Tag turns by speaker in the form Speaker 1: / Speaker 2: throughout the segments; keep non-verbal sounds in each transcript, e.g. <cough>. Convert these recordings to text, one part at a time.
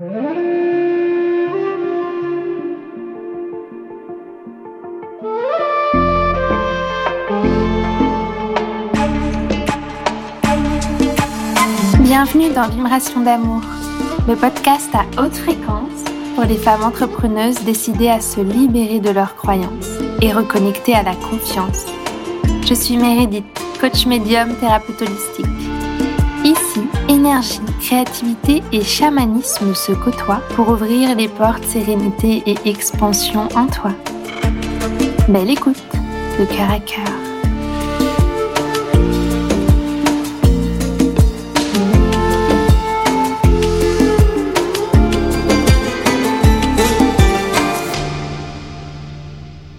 Speaker 1: Bienvenue dans Vibration d'amour, le podcast à haute fréquence pour les femmes entrepreneuses décidées à se libérer de leurs croyances et reconnecter à la confiance. Je suis Meredith, coach médium thérapeute holistique. Énergie, créativité et chamanisme se côtoient pour ouvrir les portes sérénité et expansion en toi. Belle écoute, de cœur à cœur.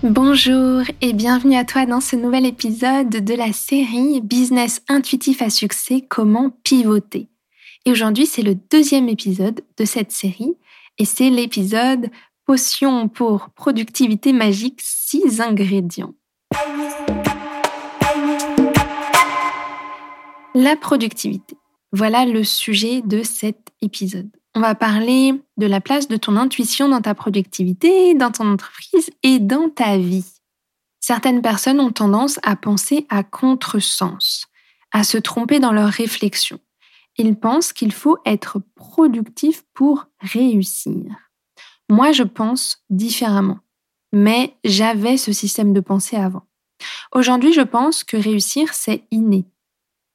Speaker 1: Bonjour et bienvenue à toi dans ce nouvel épisode de la série Business intuitif à succès, comment pivoter. Et aujourd'hui, c'est le deuxième épisode de cette série et c'est l'épisode Potion pour productivité magique 6 ingrédients. La productivité. Voilà le sujet de cet épisode. On va parler de la place de ton intuition dans ta productivité, dans ton entreprise et dans ta vie. Certaines personnes ont tendance à penser à contresens, à se tromper dans leurs réflexions. Ils pensent qu'il faut être productif pour réussir. Moi, je pense différemment, mais j'avais ce système de pensée avant. Aujourd'hui, je pense que réussir, c'est inné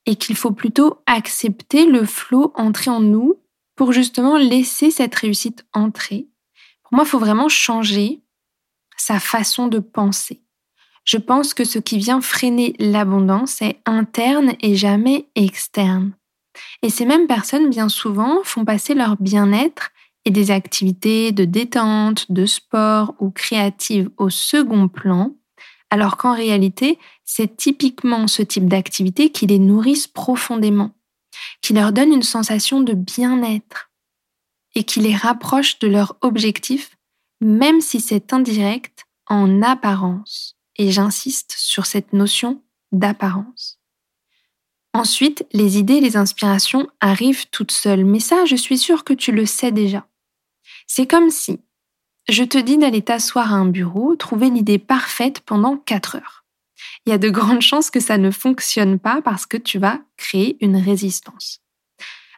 Speaker 1: et qu'il faut plutôt accepter le flot entré en nous pour justement laisser cette réussite entrer. Pour moi, il faut vraiment changer sa façon de penser. Je pense que ce qui vient freiner l'abondance est interne et jamais externe. Et ces mêmes personnes, bien souvent, font passer leur bien-être et des activités de détente, de sport ou créatives au second plan, alors qu'en réalité, c'est typiquement ce type d'activité qui les nourrissent profondément qui leur donne une sensation de bien-être et qui les rapproche de leur objectif, même si c'est indirect en apparence. Et j'insiste sur cette notion d'apparence. Ensuite, les idées et les inspirations arrivent toutes seules, mais ça, je suis sûre que tu le sais déjà. C'est comme si je te dis d'aller t'asseoir à un bureau, trouver l'idée parfaite pendant 4 heures il y a de grandes chances que ça ne fonctionne pas parce que tu vas créer une résistance.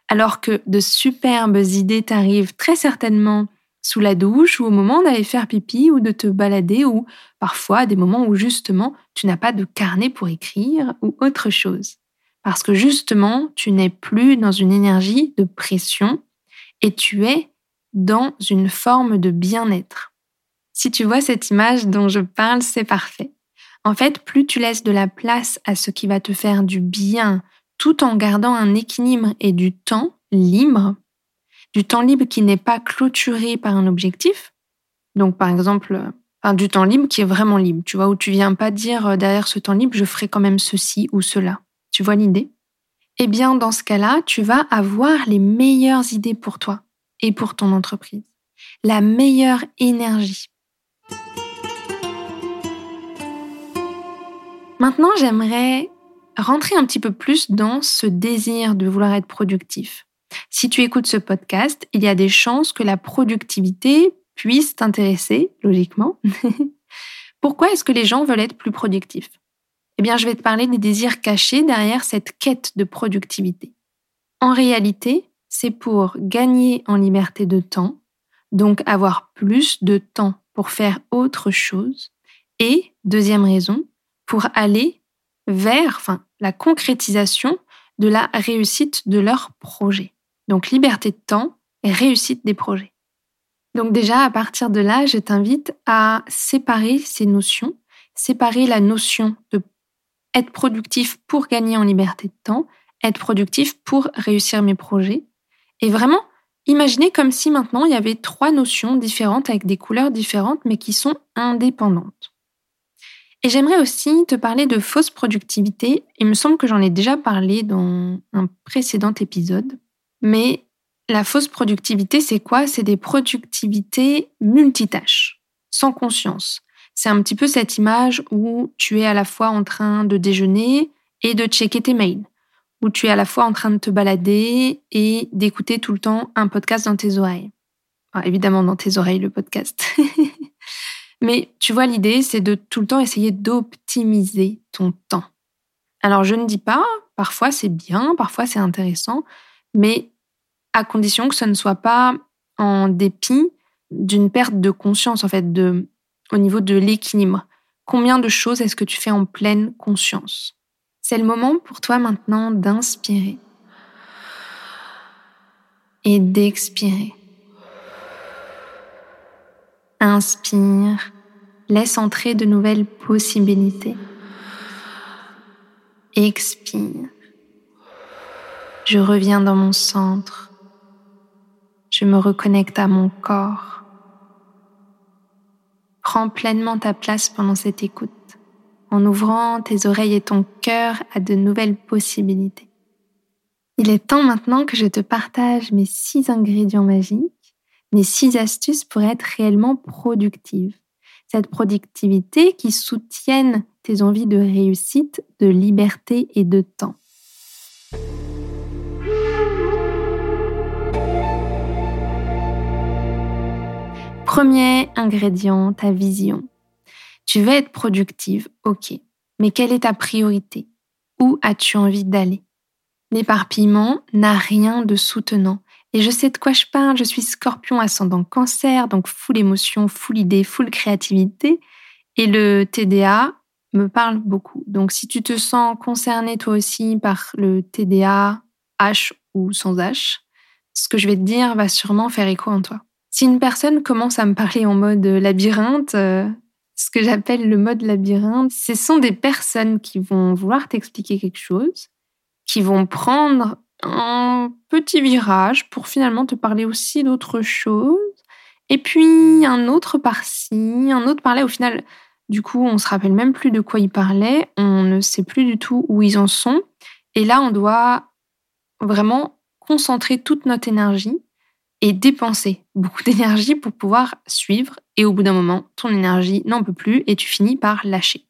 Speaker 1: Alors que de superbes idées t'arrivent très certainement sous la douche ou au moment d'aller faire pipi ou de te balader ou parfois à des moments où justement tu n'as pas de carnet pour écrire ou autre chose. Parce que justement, tu n'es plus dans une énergie de pression et tu es dans une forme de bien-être. Si tu vois cette image dont je parle, c'est parfait. En fait, plus tu laisses de la place à ce qui va te faire du bien, tout en gardant un équilibre et du temps libre, du temps libre qui n'est pas clôturé par un objectif. Donc, par exemple, du temps libre qui est vraiment libre, tu vois, où tu viens pas dire euh, derrière ce temps libre, je ferai quand même ceci ou cela. Tu vois l'idée? Eh bien, dans ce cas-là, tu vas avoir les meilleures idées pour toi et pour ton entreprise. La meilleure énergie. Maintenant, j'aimerais rentrer un petit peu plus dans ce désir de vouloir être productif. Si tu écoutes ce podcast, il y a des chances que la productivité puisse t'intéresser, logiquement. <laughs> Pourquoi est-ce que les gens veulent être plus productifs? Eh bien, je vais te parler des désirs cachés derrière cette quête de productivité. En réalité, c'est pour gagner en liberté de temps, donc avoir plus de temps pour faire autre chose. Et, deuxième raison, pour aller vers la concrétisation de la réussite de leur projet. Donc liberté de temps et réussite des projets. Donc déjà, à partir de là, je t'invite à séparer ces notions, séparer la notion de être productif pour gagner en liberté de temps, être productif pour réussir mes projets, et vraiment imaginer comme si maintenant il y avait trois notions différentes avec des couleurs différentes mais qui sont indépendantes. Et j'aimerais aussi te parler de fausse productivité. Il me semble que j'en ai déjà parlé dans un précédent épisode. Mais la fausse productivité, c'est quoi? C'est des productivités multitâches, sans conscience. C'est un petit peu cette image où tu es à la fois en train de déjeuner et de checker tes mails, où tu es à la fois en train de te balader et d'écouter tout le temps un podcast dans tes oreilles. évidemment dans tes oreilles le podcast. <laughs> Mais tu vois, l'idée, c'est de tout le temps essayer d'optimiser ton temps. Alors, je ne dis pas, parfois c'est bien, parfois c'est intéressant, mais à condition que ce ne soit pas en dépit d'une perte de conscience, en fait, de, au niveau de l'équilibre. Combien de choses est-ce que tu fais en pleine conscience? C'est le moment pour toi maintenant d'inspirer et d'expirer. Inspire, laisse entrer de nouvelles possibilités. Expire. Je reviens dans mon centre. Je me reconnecte à mon corps. Prends pleinement ta place pendant cette écoute, en ouvrant tes oreilles et ton cœur à de nouvelles possibilités. Il est temps maintenant que je te partage mes six ingrédients magiques mes six astuces pour être réellement productive. Cette productivité qui soutienne tes envies de réussite, de liberté et de temps. Premier ingrédient, ta vision. Tu veux être productive, ok. Mais quelle est ta priorité? Où as-tu envie d'aller? L'éparpillement n'a rien de soutenant. Et je sais de quoi je parle, je suis scorpion ascendant cancer, donc full émotion, full idée, full créativité. Et le TDA me parle beaucoup. Donc si tu te sens concerné toi aussi par le TDA, H ou sans H, ce que je vais te dire va sûrement faire écho en toi. Si une personne commence à me parler en mode labyrinthe, euh, ce que j'appelle le mode labyrinthe, ce sont des personnes qui vont vouloir t'expliquer quelque chose, qui vont prendre un petit virage pour finalement te parler aussi d'autre chose. Et puis un autre par-ci, un autre par-là. Au final, du coup, on se rappelle même plus de quoi ils parlaient, on ne sait plus du tout où ils en sont. Et là, on doit vraiment concentrer toute notre énergie et dépenser beaucoup <laughs> d'énergie pour pouvoir suivre. Et au bout d'un moment, ton énergie n'en peut plus et tu finis par lâcher.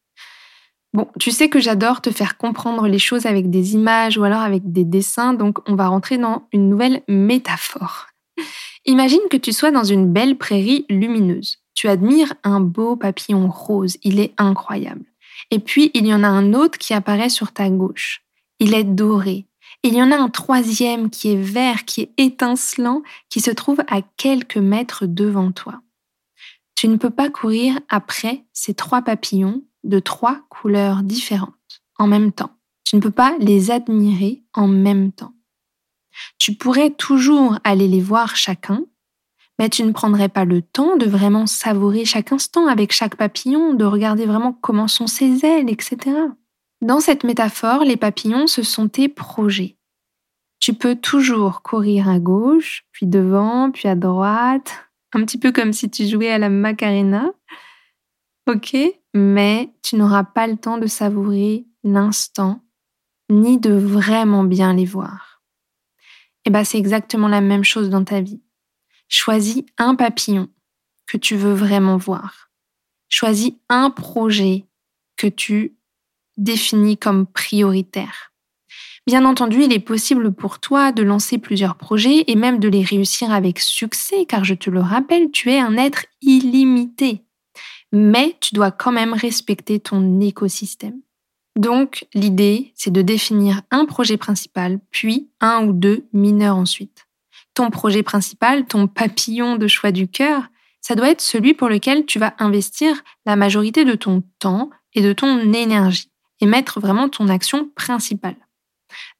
Speaker 1: Bon, tu sais que j'adore te faire comprendre les choses avec des images ou alors avec des dessins, donc on va rentrer dans une nouvelle métaphore. <laughs> Imagine que tu sois dans une belle prairie lumineuse. Tu admires un beau papillon rose, il est incroyable. Et puis, il y en a un autre qui apparaît sur ta gauche. Il est doré. Il y en a un troisième qui est vert, qui est étincelant, qui se trouve à quelques mètres devant toi. Tu ne peux pas courir après ces trois papillons de trois couleurs différentes en même temps. Tu ne peux pas les admirer en même temps. Tu pourrais toujours aller les voir chacun, mais tu ne prendrais pas le temps de vraiment savourer chaque instant avec chaque papillon, de regarder vraiment comment sont ses ailes, etc. Dans cette métaphore, les papillons, ce sont tes projets. Tu peux toujours courir à gauche, puis devant, puis à droite, un petit peu comme si tu jouais à la Macarena. Ok mais tu n'auras pas le temps de savourer l'instant, ni de vraiment bien les voir. Et eh bien, c'est exactement la même chose dans ta vie. Choisis un papillon que tu veux vraiment voir. Choisis un projet que tu définis comme prioritaire. Bien entendu, il est possible pour toi de lancer plusieurs projets et même de les réussir avec succès, car je te le rappelle, tu es un être illimité mais tu dois quand même respecter ton écosystème. Donc, l'idée, c'est de définir un projet principal, puis un ou deux mineurs ensuite. Ton projet principal, ton papillon de choix du cœur, ça doit être celui pour lequel tu vas investir la majorité de ton temps et de ton énergie et mettre vraiment ton action principale.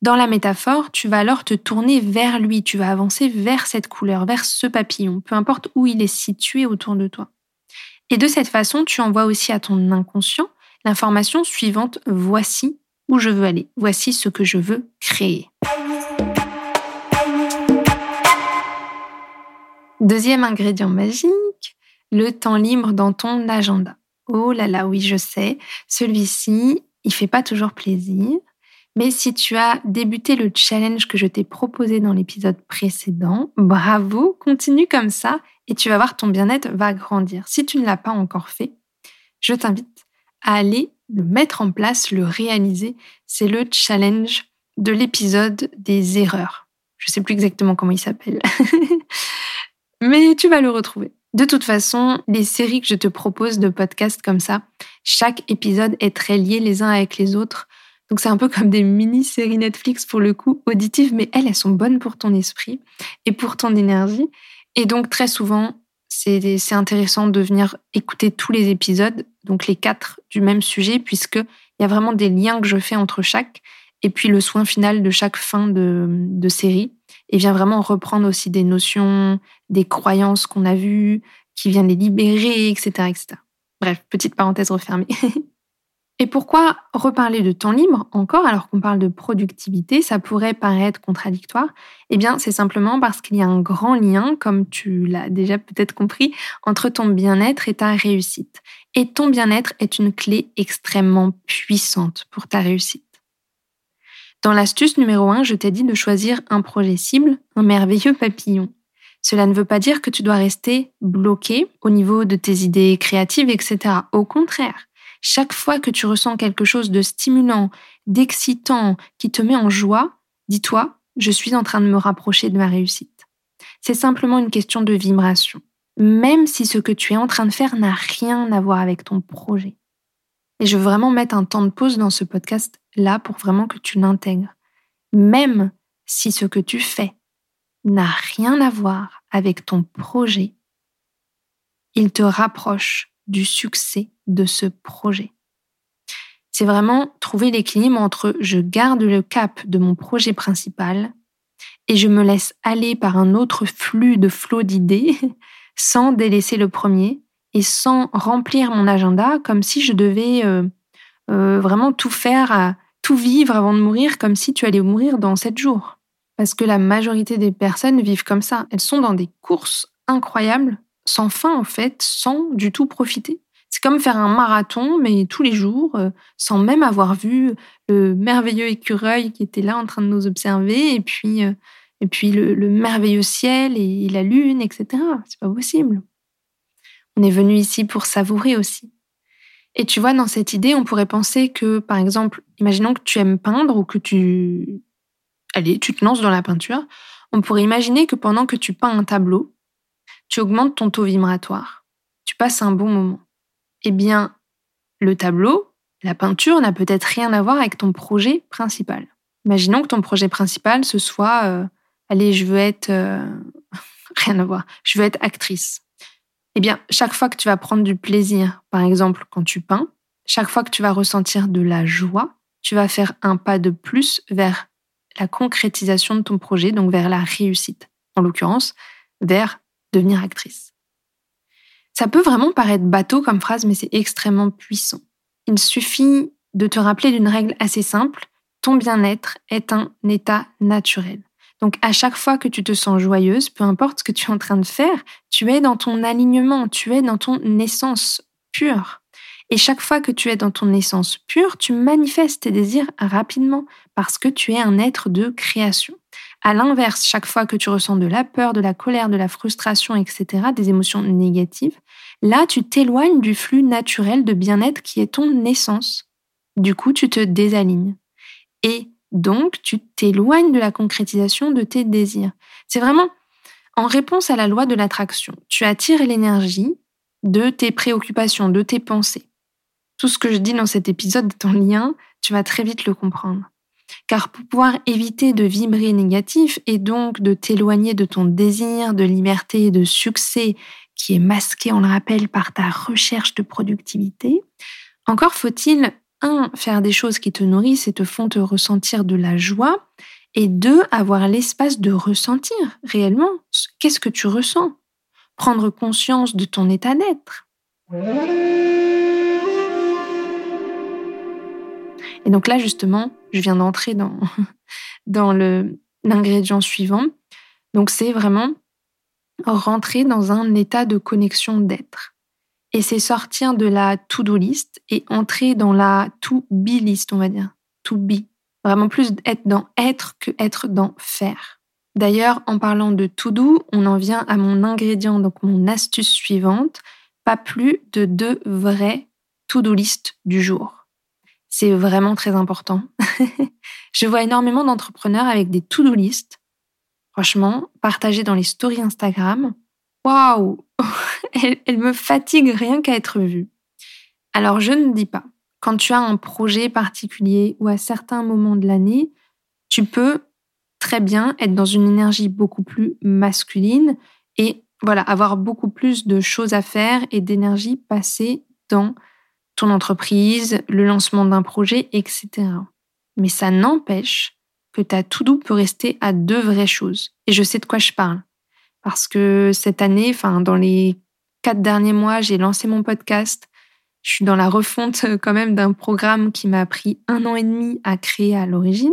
Speaker 1: Dans la métaphore, tu vas alors te tourner vers lui, tu vas avancer vers cette couleur, vers ce papillon, peu importe où il est situé autour de toi. Et de cette façon, tu envoies aussi à ton inconscient l'information suivante, voici où je veux aller, voici ce que je veux créer. Deuxième ingrédient magique, le temps libre dans ton agenda. Oh là là, oui, je sais, celui-ci, il fait pas toujours plaisir. Mais si tu as débuté le challenge que je t'ai proposé dans l'épisode précédent, bravo, continue comme ça et tu vas voir ton bien-être va grandir. Si tu ne l'as pas encore fait, je t'invite à aller le mettre en place, le réaliser. C'est le challenge de l'épisode des erreurs. Je ne sais plus exactement comment il s'appelle. Mais <laughs> Mais tu vas le retrouver. De toute façon, les séries que je te propose de podcasts comme ça, chaque épisode est très lié les uns avec les autres. Donc c'est un peu comme des mini-séries Netflix pour le coup, auditives, mais elles, elles sont bonnes pour ton esprit et pour ton énergie. Et donc très souvent, c'est intéressant de venir écouter tous les épisodes, donc les quatre du même sujet, puisqu'il y a vraiment des liens que je fais entre chaque, et puis le soin final de chaque fin de série, et vient vraiment reprendre aussi des notions, des croyances qu'on a vues, qui vient les libérer, etc., etc. Bref, petite parenthèse refermée. <laughs> Et pourquoi reparler de temps libre encore alors qu'on parle de productivité Ça pourrait paraître contradictoire? Eh bien, c'est simplement parce qu'il y a un grand lien, comme tu l'as déjà peut-être compris, entre ton bien-être et ta réussite. Et ton bien-être est une clé extrêmement puissante pour ta réussite. Dans l'astuce numéro 1, je t'ai dit de choisir un projet cible, un merveilleux papillon. Cela ne veut pas dire que tu dois rester bloqué au niveau de tes idées créatives, etc. Au contraire, chaque fois que tu ressens quelque chose de stimulant, d'excitant, qui te met en joie, dis-toi, je suis en train de me rapprocher de ma réussite. C'est simplement une question de vibration, même si ce que tu es en train de faire n'a rien à voir avec ton projet. Et je veux vraiment mettre un temps de pause dans ce podcast là pour vraiment que tu l'intègres. Même si ce que tu fais n'a rien à voir avec ton projet, il te rapproche du succès de ce projet. C'est vraiment trouver l'équilibre entre je garde le cap de mon projet principal et je me laisse aller par un autre flux de flot d'idées <laughs> sans délaisser le premier et sans remplir mon agenda comme si je devais euh, euh, vraiment tout faire, tout vivre avant de mourir comme si tu allais mourir dans sept jours. Parce que la majorité des personnes vivent comme ça. Elles sont dans des courses incroyables, sans fin en fait, sans du tout profiter. C'est comme faire un marathon, mais tous les jours, euh, sans même avoir vu le merveilleux écureuil qui était là en train de nous observer, et puis, euh, et puis le, merveilleux ciel et la lune, etc. C'est pas possible. On est venu ici pour savourer aussi. Et tu vois, dans cette idée, on pourrait penser que, par exemple, imaginons que tu aimes peindre ou que tu, allez, tu te lances dans la peinture. On pourrait imaginer que pendant que tu peins un tableau, tu augmentes ton taux vibratoire. Tu passes un bon moment eh bien, le tableau, la peinture n'a peut-être rien à voir avec ton projet principal. Imaginons que ton projet principal, ce soit, euh, allez, je veux être, euh, <laughs> rien à voir, je veux être actrice. Eh bien, chaque fois que tu vas prendre du plaisir, par exemple quand tu peins, chaque fois que tu vas ressentir de la joie, tu vas faire un pas de plus vers la concrétisation de ton projet, donc vers la réussite. En l'occurrence, vers devenir actrice. Ça peut vraiment paraître bateau comme phrase, mais c'est extrêmement puissant. Il suffit de te rappeler d'une règle assez simple. Ton bien-être est un état naturel. Donc à chaque fois que tu te sens joyeuse, peu importe ce que tu es en train de faire, tu es dans ton alignement, tu es dans ton essence pure. Et chaque fois que tu es dans ton essence pure, tu manifestes tes désirs rapidement parce que tu es un être de création. À l'inverse, chaque fois que tu ressens de la peur, de la colère, de la frustration, etc., des émotions négatives, là, tu t'éloignes du flux naturel de bien-être qui est ton essence. Du coup, tu te désalignes. Et donc, tu t'éloignes de la concrétisation de tes désirs. C'est vraiment en réponse à la loi de l'attraction. Tu attires l'énergie de tes préoccupations, de tes pensées. Tout ce que je dis dans cet épisode est en lien, tu vas très vite le comprendre. Car pour pouvoir éviter de vibrer négatif et donc de t'éloigner de ton désir de liberté et de succès qui est masqué, on le rappelle, par ta recherche de productivité, encore faut-il, un, faire des choses qui te nourrissent et te font te ressentir de la joie, et deux, avoir l'espace de ressentir réellement qu'est-ce que tu ressens, prendre conscience de ton état d'être. Et donc là, justement, je viens d'entrer dans, <laughs> dans l'ingrédient suivant. Donc c'est vraiment rentrer dans un état de connexion d'être. Et c'est sortir de la to-do list et entrer dans la to-be list, on va dire. To be. Vraiment plus être dans être que être dans faire. D'ailleurs, en parlant de to-do, on en vient à mon ingrédient, donc mon astuce suivante. Pas plus de deux vrais to-do list du jour. C'est vraiment très important. <laughs> je vois énormément d'entrepreneurs avec des to-do list, franchement, partagés dans les stories Instagram. waouh, elle, me fatigue rien qu'à être vue. Alors je ne dis pas, quand tu as un projet particulier ou à certains moments de l'année, tu peux très bien être dans une énergie beaucoup plus masculine et voilà, avoir beaucoup plus de choses à faire et d'énergie passée dans ton entreprise, le lancement d'un projet, etc. Mais ça n'empêche que ta to-do peut rester à deux vraies choses. Et je sais de quoi je parle. Parce que cette année, enfin, dans les quatre derniers mois, j'ai lancé mon podcast. Je suis dans la refonte euh, quand même d'un programme qui m'a pris un an et demi à créer à l'origine.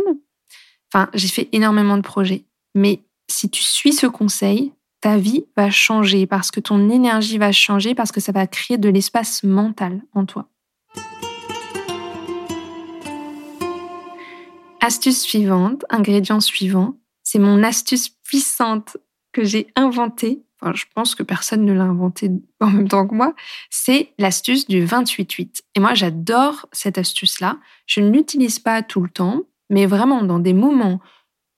Speaker 1: Enfin, j'ai fait énormément de projets. Mais si tu suis ce conseil, ta vie va changer parce que ton énergie va changer parce que ça va créer de l'espace mental en toi. Astuce suivante, ingrédient suivant, c'est mon astuce puissante que j'ai inventée. Je pense que personne ne l'a inventée <laughs> en même temps que moi. C'est l'astuce du 28-8. Et moi, j'adore cette astuce-là. Je ne l'utilise pas tout le temps, mais vraiment dans des moments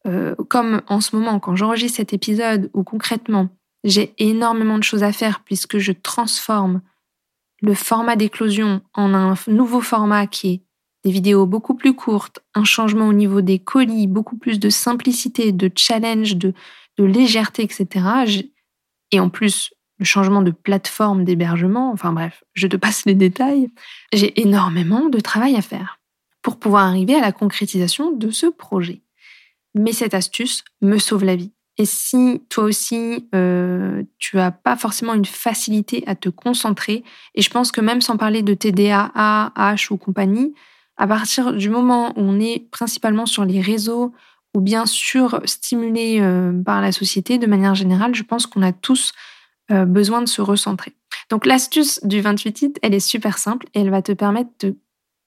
Speaker 1: euh, comme en ce moment, quand j'enregistre cet épisode, où concrètement, j'ai énormément de choses à faire puisque je transforme le format d'éclosion en un nouveau format qui est des vidéos beaucoup plus courtes, un changement au niveau des colis, beaucoup plus de simplicité, de challenge, de, légèreté, etc. Et en plus, le changement de plateforme d'hébergement, enfin bref, je te passe les détails, j'ai énormément de travail à faire pour pouvoir arriver à la concrétisation de ce projet. Mais cette astuce me sauve la vie. Et si toi aussi, euh, tu as pas forcément une facilité à te concentrer, et je pense que même sans parler de TDAH, H ou compagnie, à partir du moment où on est principalement sur les réseaux ou bien sûr stimulé euh, par la société de manière générale, je pense qu'on a tous euh, besoin de se recentrer. Donc l'astuce du 28 elle est super simple et elle va te permettre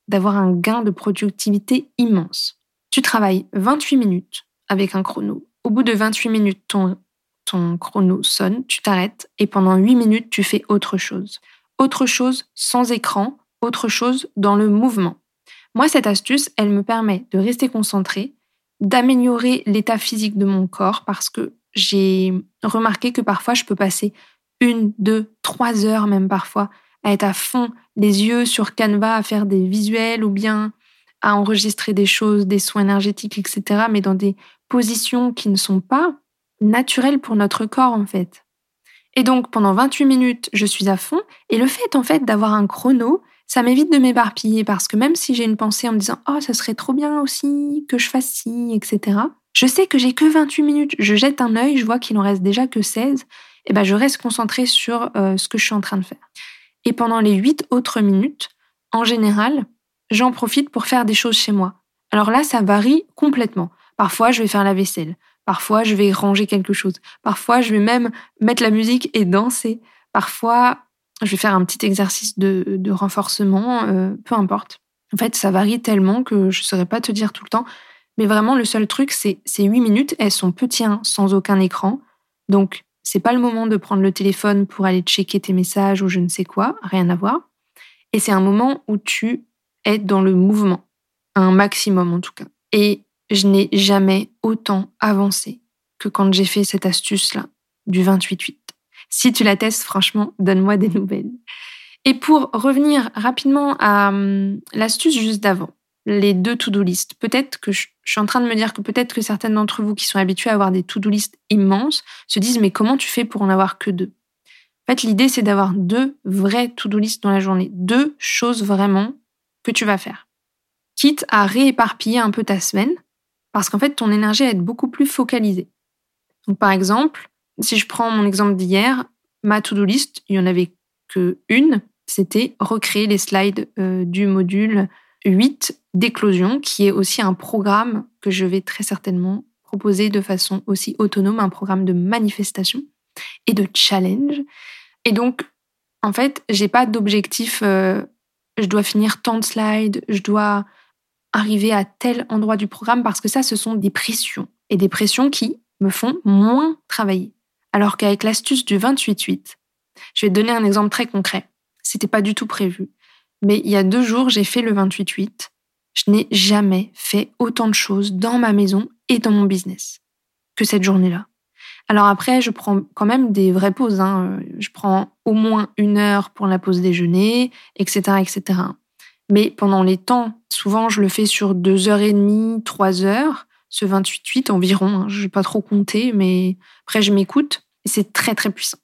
Speaker 1: d'avoir un gain de productivité immense. Tu travailles 28 minutes avec un chrono au bout de 28 minutes, ton, ton chrono sonne, tu t'arrêtes et pendant 8 minutes, tu fais autre chose. Autre chose sans écran, autre chose dans le mouvement. Moi, cette astuce, elle me permet de rester concentrée, d'améliorer l'état physique de mon corps parce que j'ai remarqué que parfois je peux passer une, deux, trois heures même parfois à être à fond, les yeux sur Canva, à faire des visuels ou bien à enregistrer des choses, des soins énergétiques, etc., mais dans des positions qui ne sont pas naturelles pour notre corps, en fait. Et donc, pendant 28 minutes, je suis à fond, et le fait, en fait, d'avoir un chrono, ça m'évite de m'éparpiller, parce que même si j'ai une pensée en me disant, oh, ça serait trop bien aussi que je fasse ci, etc., je sais que j'ai que 28 minutes, je jette un œil, je vois qu'il en reste déjà que 16, et ben je reste concentrée sur euh, ce que je suis en train de faire. Et pendant les 8 autres minutes, en général, j'en profite pour faire des choses chez moi. Alors là, ça varie complètement. Parfois, je vais faire la vaisselle. Parfois, je vais ranger quelque chose. Parfois, je vais même mettre la musique et danser. Parfois, je vais faire un petit exercice de, renforcement, euh, peu importe. En fait, ça varie tellement que je ne saurais pas te dire tout le temps. Mais vraiment, le seul truc, c'est ces 8 minutes, elles sont petits, sans aucun écran. Donc, c'est pas le moment de prendre le téléphone pour aller checker tes messages ou je ne sais quoi, rien à voir. Et c'est un moment où tu être dans le mouvement, un maximum en tout cas. Et je n'ai jamais autant avancé que quand j'ai fait cette astuce-là du 28-8. Si tu la testes, franchement, donne-moi des nouvelles. Et pour revenir rapidement à hum, l'astuce juste d'avant, les deux to-do list. Peut-être que je, suis en train de me dire que peut-être que certaines d'entre vous qui sont habitués à avoir des to-do list immenses se disent mais comment tu fais pour en avoir que deux? En fait, l'idée c'est d'avoir deux vrais to-do list dans la journée, deux choses vraiment que tu vas faire. Quitte à rééparpiller un peu ta semaine, parce qu'en fait, ton énergie va être beaucoup plus focalisée. Donc, par exemple, si je prends mon exemple d'hier, ma to-do list, il n'y en avait que une, c'était recréer les slides euh, du module 8 d'éclosion, qui est aussi un programme que je vais très certainement proposer de façon aussi autonome, un programme de manifestation et de challenge. Et donc, en fait, j'ai pas d'objectif euh, je dois finir tant de slides, je dois arriver à tel endroit du programme parce que ça, ce sont des pressions et des pressions qui me font moins travailler. Alors qu'avec l'astuce du 28-8, je vais te donner un exemple très concret. C'était pas du tout prévu. Mais il y a deux jours, j'ai fait le 28-8. Je n'ai jamais fait autant de choses dans ma maison et dans mon business que cette journée-là. Alors après, je prends quand même des vraies pauses. Hein. Je prends au moins une heure pour la pause déjeuner, etc., etc. Mais pendant les temps, souvent je le fais sur deux heures et demie, trois heures, ce 28-8 environ. Hein. Je vais pas trop compter, mais après je m'écoute. Et c'est très très puissant.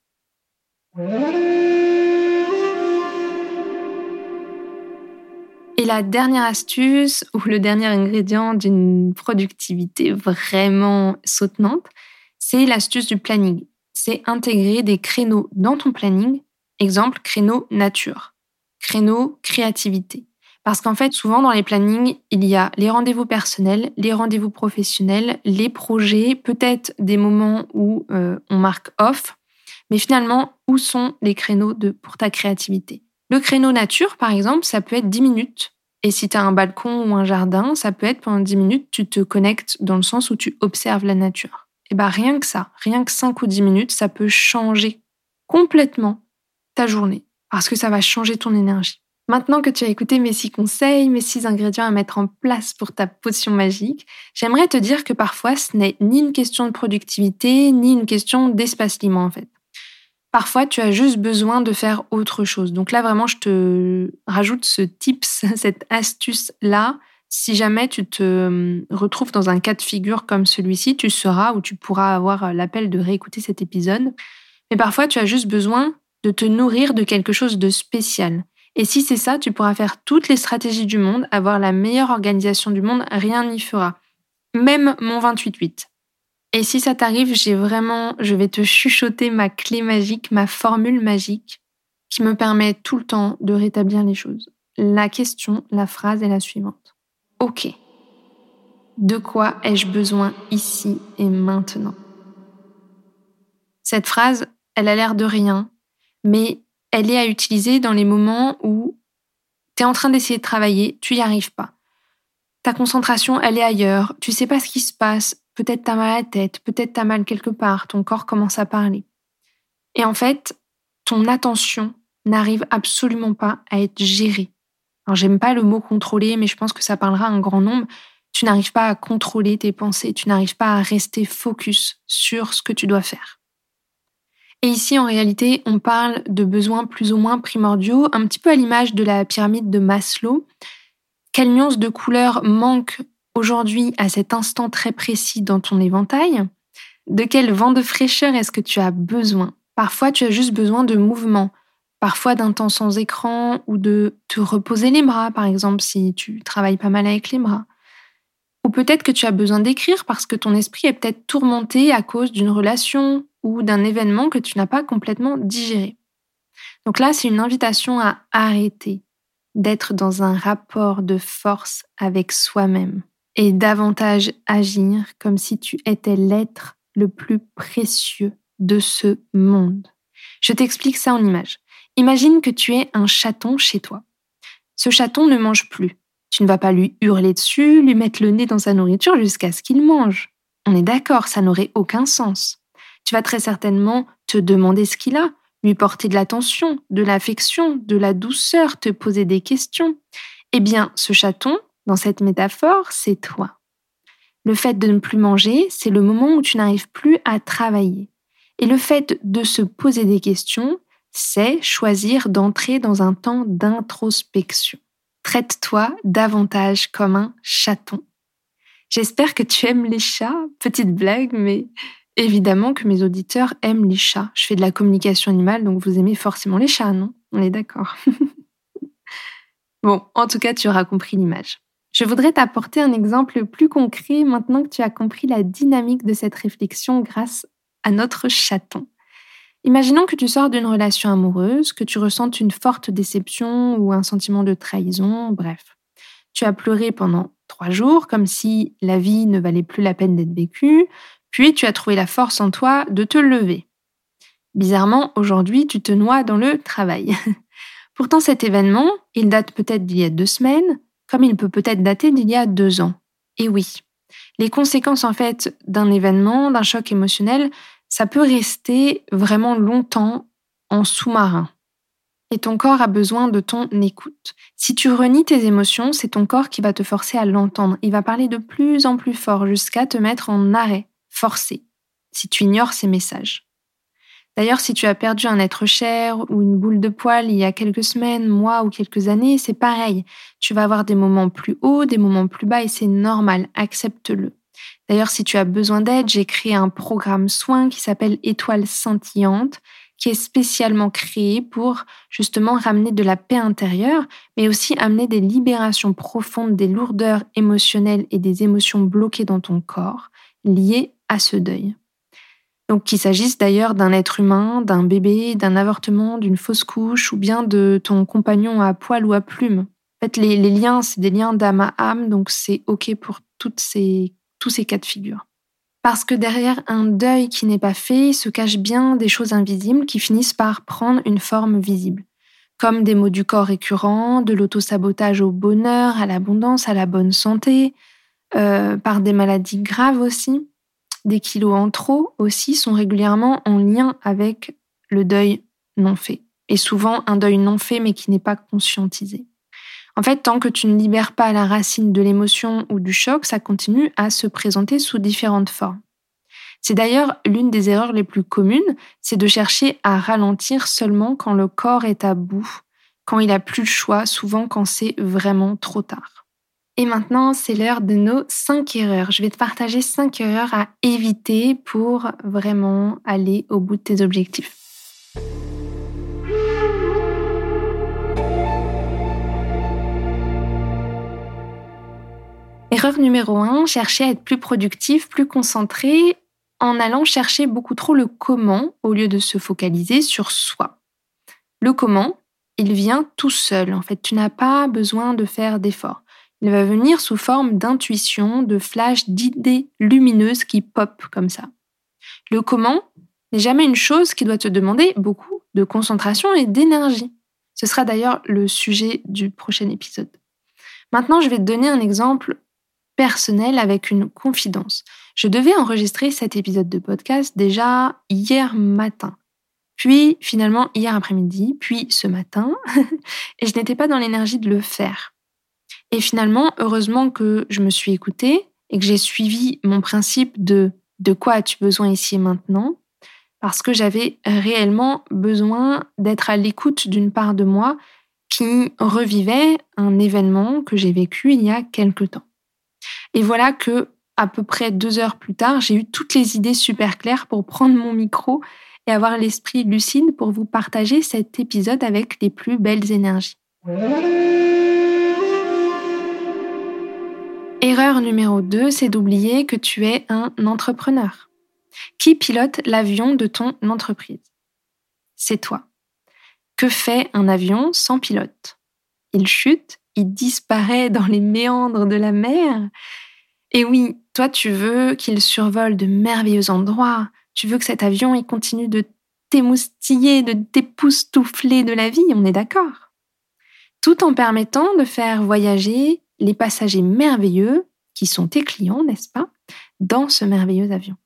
Speaker 1: Et la dernière astuce ou le dernier ingrédient d'une productivité vraiment soutenante, c'est l'astuce du planning. C'est intégrer des créneaux dans ton planning. Exemple, créneau nature, créneau créativité. Parce qu'en fait, souvent dans les plannings, il y a les rendez-vous personnels, les rendez-vous professionnels, les projets, peut-être des moments où euh, on marque off. Mais finalement, où sont les créneaux de, pour ta créativité? Le créneau nature, par exemple, ça peut être 10 minutes. Et si tu as un balcon ou un jardin, ça peut être pendant 10 minutes, tu te connectes dans le sens où tu observes la nature. Et bien rien que ça, rien que 5 ou 10 minutes, ça peut changer complètement ta journée parce que ça va changer ton énergie. Maintenant que tu as écouté mes six conseils, mes six ingrédients à mettre en place pour ta potion magique, j'aimerais te dire que parfois ce n'est ni une question de productivité, ni une question d'espace libre en fait. Parfois, tu as juste besoin de faire autre chose. Donc là, vraiment, je te rajoute ce tips, <laughs> cette astuce-là. Si jamais tu te hum, retrouves dans un cas de figure comme celui-ci, tu sauras ou tu pourras avoir l'appel de réécouter cet épisode. Mais parfois, tu as juste besoin de te nourrir de quelque chose de spécial. Et si c'est ça, tu pourras faire toutes les stratégies du monde, avoir la meilleure organisation du monde, rien n'y fera. Même mon 28-8. Et si ça t'arrive, j'ai vraiment, je vais te chuchoter ma clé magique, ma formule magique qui me permet tout le temps de rétablir les choses. La question, la phrase est la suivante. Ok. De quoi ai-je besoin ici et maintenant? Cette phrase, elle a l'air de rien, mais elle est à utiliser dans les moments où tu es en train d'essayer de travailler, tu n'y arrives pas. Ta concentration, elle est ailleurs, tu sais pas ce qui se passe, peut-être t'as mal à la tête, peut-être t'as mal quelque part, ton corps commence à parler. Et en fait, ton attention n'arrive absolument pas à être gérée. Alors j'aime pas le mot contrôler, mais je pense que ça parlera à un grand nombre. Tu n'arrives pas à contrôler tes pensées, tu n'arrives pas à rester focus sur ce que tu dois faire. Et ici, en réalité, on parle de besoins plus ou moins primordiaux, un petit peu à l'image de la pyramide de Maslow. Quelle nuance de couleur manque aujourd'hui à cet instant très précis dans ton éventail? De quel vent de fraîcheur est-ce que tu as besoin? Parfois, tu as juste besoin de mouvement, parfois d'un temps sans écran ou de te reposer les bras, par exemple, si tu travailles pas mal avec les bras. Ou peut-être que tu as besoin d'écrire parce que ton esprit est peut-être tourmenté à cause d'une relation ou d'un événement que tu n'as pas complètement digéré. Donc là, c'est une invitation à arrêter d'être dans un rapport de force avec soi-même et davantage agir comme si tu étais l'être le plus précieux de ce monde. Je t'explique ça en image. Imagine que tu es un chaton chez toi. Ce chaton ne mange plus. Tu ne vas pas lui hurler dessus, lui mettre le nez dans sa nourriture jusqu'à ce qu'il mange. On est d'accord, ça n'aurait aucun sens. Tu vas très certainement te demander ce qu'il a, lui porter de l'attention, de l'affection, de la douceur, te poser des questions. Eh bien, ce chaton, dans cette métaphore, c'est toi. Le fait de ne plus manger, c'est le moment où tu n'arrives plus à travailler. Et le fait de se poser des questions, c'est choisir d'entrer dans un temps d'introspection. Traite-toi davantage comme un chaton. J'espère que tu aimes les chats. Petite blague, mais évidemment que mes auditeurs aiment les chats. Je fais de la communication animale, donc vous aimez forcément les chats, non? On est d'accord. <laughs> bon, en tout cas, tu auras compris l'image. Je voudrais t'apporter un exemple plus concret maintenant que tu as compris la dynamique de cette réflexion grâce à notre chaton. Imaginons que tu sors d'une relation amoureuse, que tu ressentes une forte déception ou un sentiment de trahison, bref. Tu as pleuré pendant trois jours comme si la vie ne valait plus la peine d'être vécue, puis tu as trouvé la force en toi de te lever. Bizarrement, aujourd'hui, tu te noies dans le travail. <laughs> Pourtant, cet événement, il date peut-être d'il y a deux semaines, comme il peut peut-être dater d'il y a deux ans. Et oui, les conséquences en fait d'un événement, d'un choc émotionnel, ça peut rester vraiment longtemps en sous-marin. Et ton corps a besoin de ton écoute. Si tu renies tes émotions, c'est ton corps qui va te forcer à l'entendre. Il va parler de plus en plus fort jusqu'à te mettre en arrêt, forcé. si tu ignores ces messages. D'ailleurs, si tu as perdu un être cher ou une boule de poil il y a quelques semaines, mois ou quelques années, c'est pareil. Tu vas avoir des moments plus hauts, des moments plus bas et c'est normal, accepte-le. D'ailleurs, si tu as besoin d'aide, j'ai créé un programme soin qui s'appelle Étoile scintillante, qui est spécialement créé pour justement ramener de la paix intérieure, mais aussi amener des libérations profondes des lourdeurs émotionnelles et des émotions bloquées dans ton corps liées à ce deuil. Donc qu'il s'agisse d'ailleurs d'un être humain, d'un bébé, d'un avortement, d'une fausse couche ou bien de ton compagnon à poil ou à plume. En fait, les, liens, c'est des liens d'âme à âme, donc c'est OK pour toutes ces tous ces cas de figure. Parce que derrière un deuil qui n'est pas fait se cachent bien des choses invisibles qui finissent par prendre une forme visible, comme des maux du corps récurrents, de l'autosabotage au bonheur, à l'abondance, à la bonne santé, euh, par des maladies graves aussi. Des kilos en trop aussi sont régulièrement en lien avec le deuil non fait, et souvent un deuil non fait mais qui n'est pas conscientisé. En fait, tant que tu ne libères pas la racine de l'émotion ou du choc, ça continue à se présenter sous différentes formes. C'est d'ailleurs l'une des erreurs les plus communes, c'est de chercher à ralentir seulement quand le corps est à bout, quand il a plus le choix, souvent quand c'est vraiment trop tard. Et maintenant, c'est l'heure de nos 5 erreurs. Je vais te partager 5 erreurs à éviter pour vraiment aller au bout de tes objectifs. Erreur numéro 1, chercher à être plus productif, plus concentré en allant chercher beaucoup trop le comment au lieu de se focaliser sur soi. Le comment, il vient tout seul. En fait, tu n'as pas besoin de faire d'efforts. Il va venir sous forme d'intuition, de flash, d'idées lumineuses qui pop comme ça. Le comment n'est jamais une chose qui doit te demander beaucoup de concentration et d'énergie. Ce sera d'ailleurs le sujet du prochain épisode. Maintenant, je vais te donner un exemple personnel avec une confidence. Je devais enregistrer cet épisode de podcast déjà hier matin. Puis finalement hier après-midi, puis ce matin, <laughs> et je n'étais pas dans l'énergie de le faire. Et finalement, heureusement que je me suis écoutée et que j'ai suivi mon principe de de quoi as-tu besoin ici et maintenant, parce que j'avais réellement besoin d'être à l'écoute d'une part de moi qui revivait un événement que j'ai vécu il y a quelque temps. Et voilà que, à peu près deux heures plus tard, j'ai eu toutes les idées super claires pour prendre mon micro et avoir l'esprit lucide pour vous partager cet épisode avec les plus belles énergies. Erreur numéro 2, c'est d'oublier que tu es un entrepreneur. Qui pilote l'avion de ton entreprise? C'est toi. Que fait un avion sans pilote? Il chute, il disparaît dans les méandres de la mer. Et oui, toi, tu veux qu'il survole de merveilleux endroits. Tu veux que cet avion, continue de t'émoustiller, de t'époustoufler de la vie, on est d'accord. Tout en permettant de faire voyager les passagers merveilleux, qui sont tes clients, n'est-ce pas, dans ce merveilleux avion.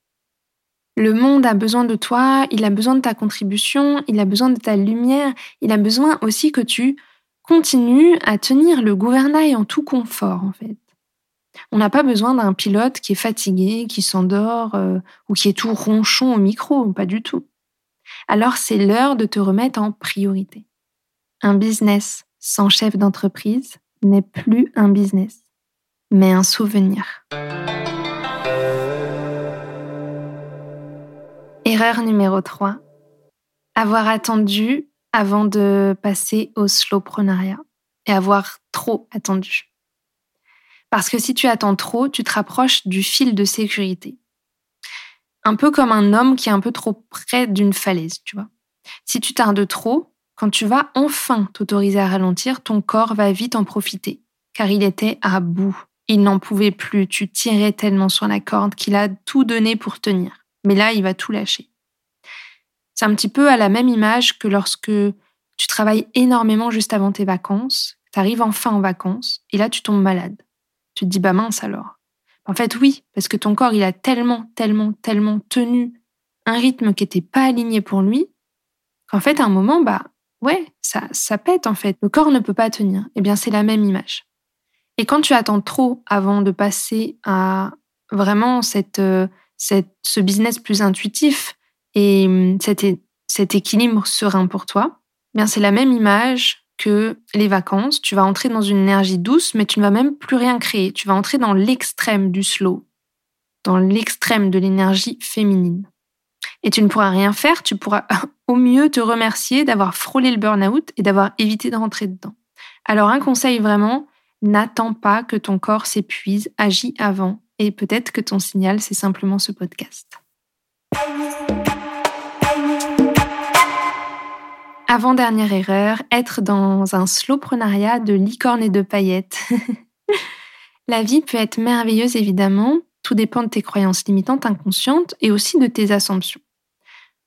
Speaker 1: Le monde a besoin de toi, il a besoin de ta contribution, il a besoin de ta lumière, il a besoin aussi que tu continues à tenir le gouvernail en tout confort, en fait. On n'a pas besoin d'un pilote qui est fatigué, qui s'endort euh, ou qui est tout ronchon au micro, pas du tout. Alors c'est l'heure de te remettre en priorité. Un business sans chef d'entreprise n'est plus un business, mais un souvenir. Erreur numéro 3. Avoir attendu avant de passer au slowprenariat et avoir trop attendu. Parce que si tu attends trop, tu te rapproches du fil de sécurité. Un peu comme un homme qui est un peu trop près d'une falaise, tu vois. Si tu tardes trop, quand tu vas enfin t'autoriser à ralentir, ton corps va vite en profiter, car il était à bout. Il n'en pouvait plus, tu tirais tellement sur la corde qu'il a tout donné pour tenir. Mais là, il va tout lâcher. C'est un petit peu à la même image que lorsque tu travailles énormément juste avant tes vacances, tu arrives enfin en vacances, et là tu tombes malade tu te dis, bah mince alors. En fait, oui, parce que ton corps, il a tellement, tellement, tellement tenu un rythme qui n'était pas aligné pour lui, qu'en fait, à un moment, bah ouais, ça, ça pète en fait. Le corps ne peut pas tenir. Eh bien, c'est la même image. Et quand tu attends trop avant de passer à vraiment cette, euh, ce business plus intuitif et hum, cet, cet équilibre serein pour toi, eh bien c'est la même image que les vacances. Tu vas entrer dans une énergie douce, mais tu ne vas même plus rien créer. Tu vas entrer dans l'extrême du slow, dans l'extrême de l'énergie féminine. Et tu ne pourras rien faire, tu pourras <laughs> au mieux te remercier d'avoir frôlé le burn-out et d'avoir évité de rentrer dedans. Alors un conseil vraiment, n'attends pas que ton corps s'épuise, agis avant. Et peut-être que ton signal, c'est simplement ce podcast. Avant-dernière erreur, être dans un slowprenariat de licorne et de paillettes. <laughs> La vie peut être merveilleuse évidemment, tout dépend de tes croyances limitantes inconscientes et aussi de tes assumptions.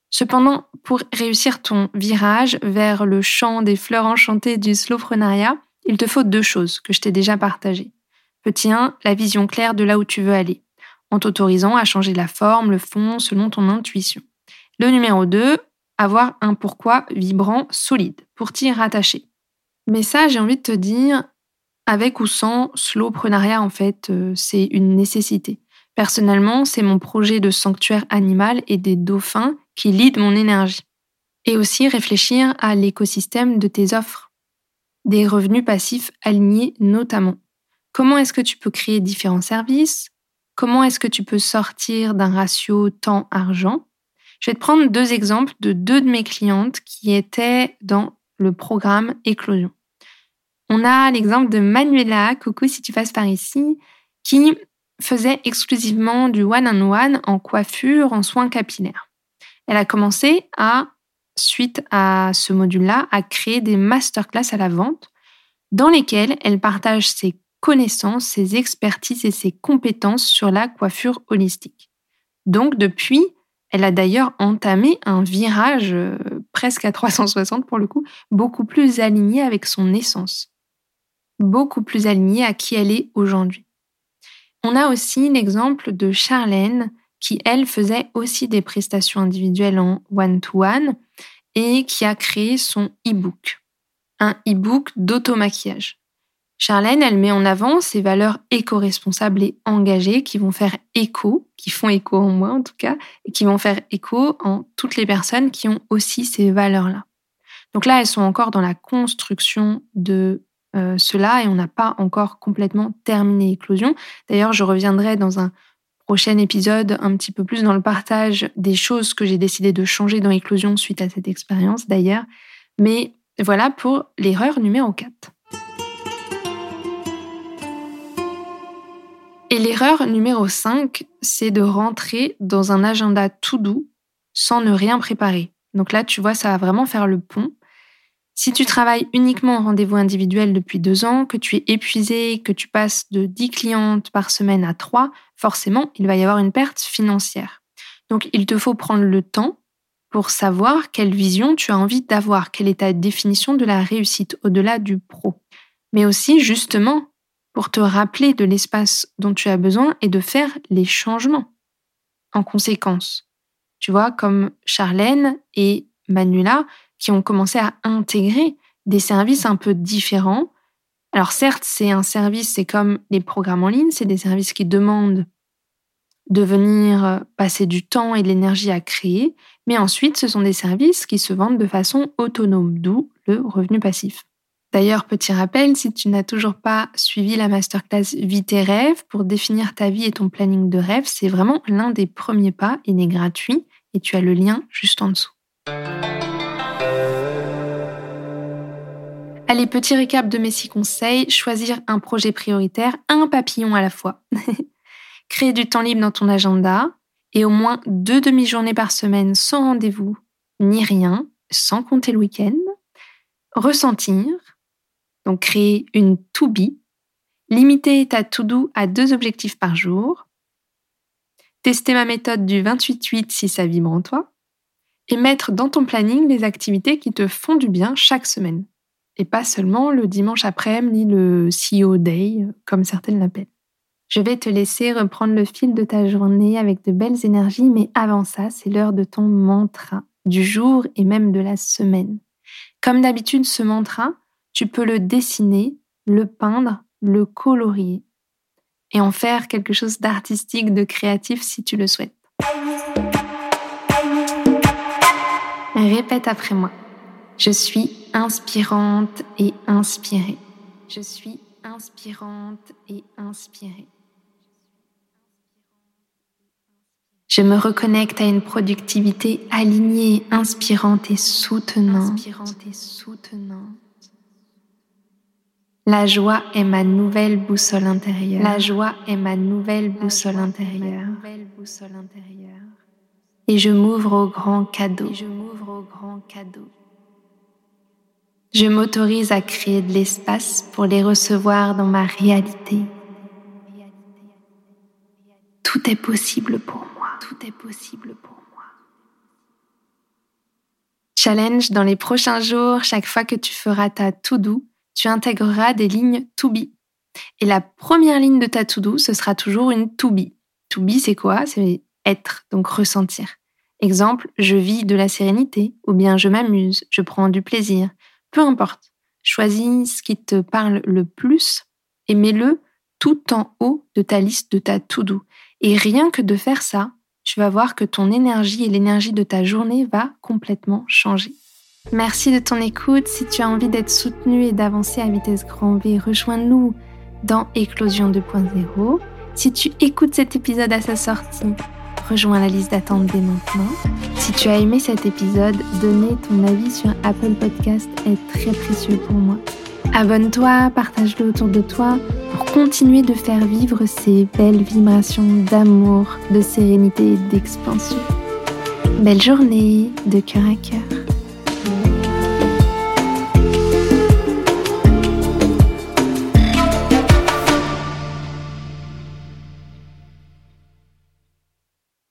Speaker 1: Cependant, pour réussir ton virage vers le champ des fleurs enchantées du slowprenariat, il te faut deux choses que je t'ai déjà partagées. Petit 1, la vision claire de là où tu veux aller, en t'autorisant à changer la forme, le fond, selon ton intuition. Le numéro 2, avoir un pourquoi vibrant, solide, pour t'y rattacher. Mais ça, j'ai envie de te dire, avec ou sans slowprenariat, en fait, euh, c'est une nécessité. Personnellement, c'est mon projet de sanctuaire animal et des dauphins qui lead mon énergie. Et aussi réfléchir à l'écosystème de tes offres. Des revenus passifs alignés notamment. Comment est-ce que tu peux créer différents services? Comment est-ce que tu peux sortir d'un ratio temps-argent? Je vais te prendre deux exemples de deux de mes clientes qui étaient dans le programme Éclosion. On a l'exemple de Manuela, coucou si tu passes par ici, qui faisait exclusivement du one-on-one en coiffure, en soins capillaires. Elle a commencé à, suite à ce module-là, à créer des masterclass à la vente dans lesquelles elle partage ses connaissances, ses expertises et ses compétences sur la coiffure holistique. Donc depuis, elle a d'ailleurs entamé un virage euh, presque à 360 pour le coup, beaucoup plus aligné avec son essence, beaucoup plus aligné à qui elle est aujourd'hui. On a aussi l'exemple de Charlène qui, elle, faisait aussi des prestations individuelles en one-to-one et qui a créé son e-book, un e-book d'automaquillage. Charlène, elle met en avant ses valeurs éco-responsables et engagées qui vont faire écho, qui font écho en moi en tout cas, et qui vont faire écho en toutes les personnes qui ont aussi ces valeurs-là. Donc là, elles sont encore dans la construction de euh, cela et on n'a pas encore complètement terminé l'éclosion. D'ailleurs, je reviendrai dans un prochain épisode un petit peu plus dans le partage des choses que j'ai décidé de changer dans l'éclosion suite à cette expérience d'ailleurs. Mais voilà pour l'erreur numéro 4. Et l'erreur numéro 5, c'est de rentrer dans un agenda tout doux sans ne rien préparer. Donc là, tu vois, ça va vraiment faire le pont si tu travailles uniquement en rendez-vous individuel depuis deux ans, que tu es épuisé, que tu passes de 10 clientes par semaine à 3, forcément, il va y avoir une perte financière. Donc, il te faut prendre le temps pour savoir quelle vision tu as envie d'avoir, quelle est ta définition de la réussite au-delà du pro. Mais aussi, justement, pour te rappeler de l'espace dont tu as besoin et de faire les changements en conséquence. Tu vois, comme Charlène et Manuela, qui ont commencé à intégrer des services un peu différents. Alors certes, c'est un service, c'est comme les programmes en ligne, c'est des services qui demandent de venir euh, passer du temps et de l'énergie à créer, mais ensuite, ce sont des services qui se vendent de façon autonome, d'où le revenu passif. D'ailleurs, petit rappel, si tu n'as toujours pas suivi la masterclass Vie tes rêves pour définir ta vie et ton planning de rêve, c'est vraiment l'un des premiers pas, il est gratuit et tu as le lien juste en dessous. Allez, petit récap de mes six conseils. Choisir un projet prioritaire, un papillon à la fois. <laughs> Créer du temps libre dans ton agenda et au moins deux demi-journées par semaine sans rendez-vous, ni rien, sans compter le week-end. Ressentir, donc créer une to-be. Limiter ta to-do à deux objectifs par jour. Tester ma méthode du 28-8 si ça vibre en toi et mettre dans ton planning les activités qui te font du bien chaque semaine. Et pas seulement le dimanche après-midi ni le CEO Day, comme certaines l'appellent. Je vais te laisser reprendre le fil de ta journée avec de belles énergies, mais avant ça, c'est l'heure de ton mantra du jour et même de la semaine. Comme d'habitude, ce mantra, tu peux le dessiner, le peindre, le colorier et en faire quelque chose d'artistique, de créatif si tu le souhaites. Répète après moi. Je suis inspirante et inspirée. Je suis inspirante et inspirée. Je me reconnecte à une productivité alignée, inspirante et soutenante. La joie est ma nouvelle boussole intérieure. La joie est ma nouvelle boussole intérieure. Et je m'ouvre au grand cadeau. je m'ouvre au grand cadeau. Je m'autorise à créer de l'espace pour les recevoir dans ma réalité. Tout est possible pour moi. Tout est possible pour moi. Challenge dans les prochains jours, chaque fois que tu feras ta tout doux tu intégreras des lignes to be. Et la première ligne de ta to-do, ce sera toujours une to be. To be, c'est quoi? C'est être, donc ressentir. Exemple, je vis de la sérénité, ou bien je m'amuse, je prends du plaisir. Peu importe. Choisis ce qui te parle le plus et mets-le tout en haut de ta liste de ta to-do. Et rien que de faire ça, tu vas voir que ton énergie et l'énergie de ta journée va complètement changer. Merci de ton écoute. Si tu as envie d'être soutenu et d'avancer à vitesse grand V, rejoins-nous dans Éclosion 2.0. Si tu écoutes cet épisode à sa sortie, rejoins la liste d'attente dès maintenant. Si tu as aimé cet épisode, donner ton avis sur Apple Podcast est très précieux pour moi. Abonne-toi, partage-le autour de toi pour continuer de faire vivre ces belles vibrations d'amour, de sérénité et d'expansion. Belle journée de cœur à cœur.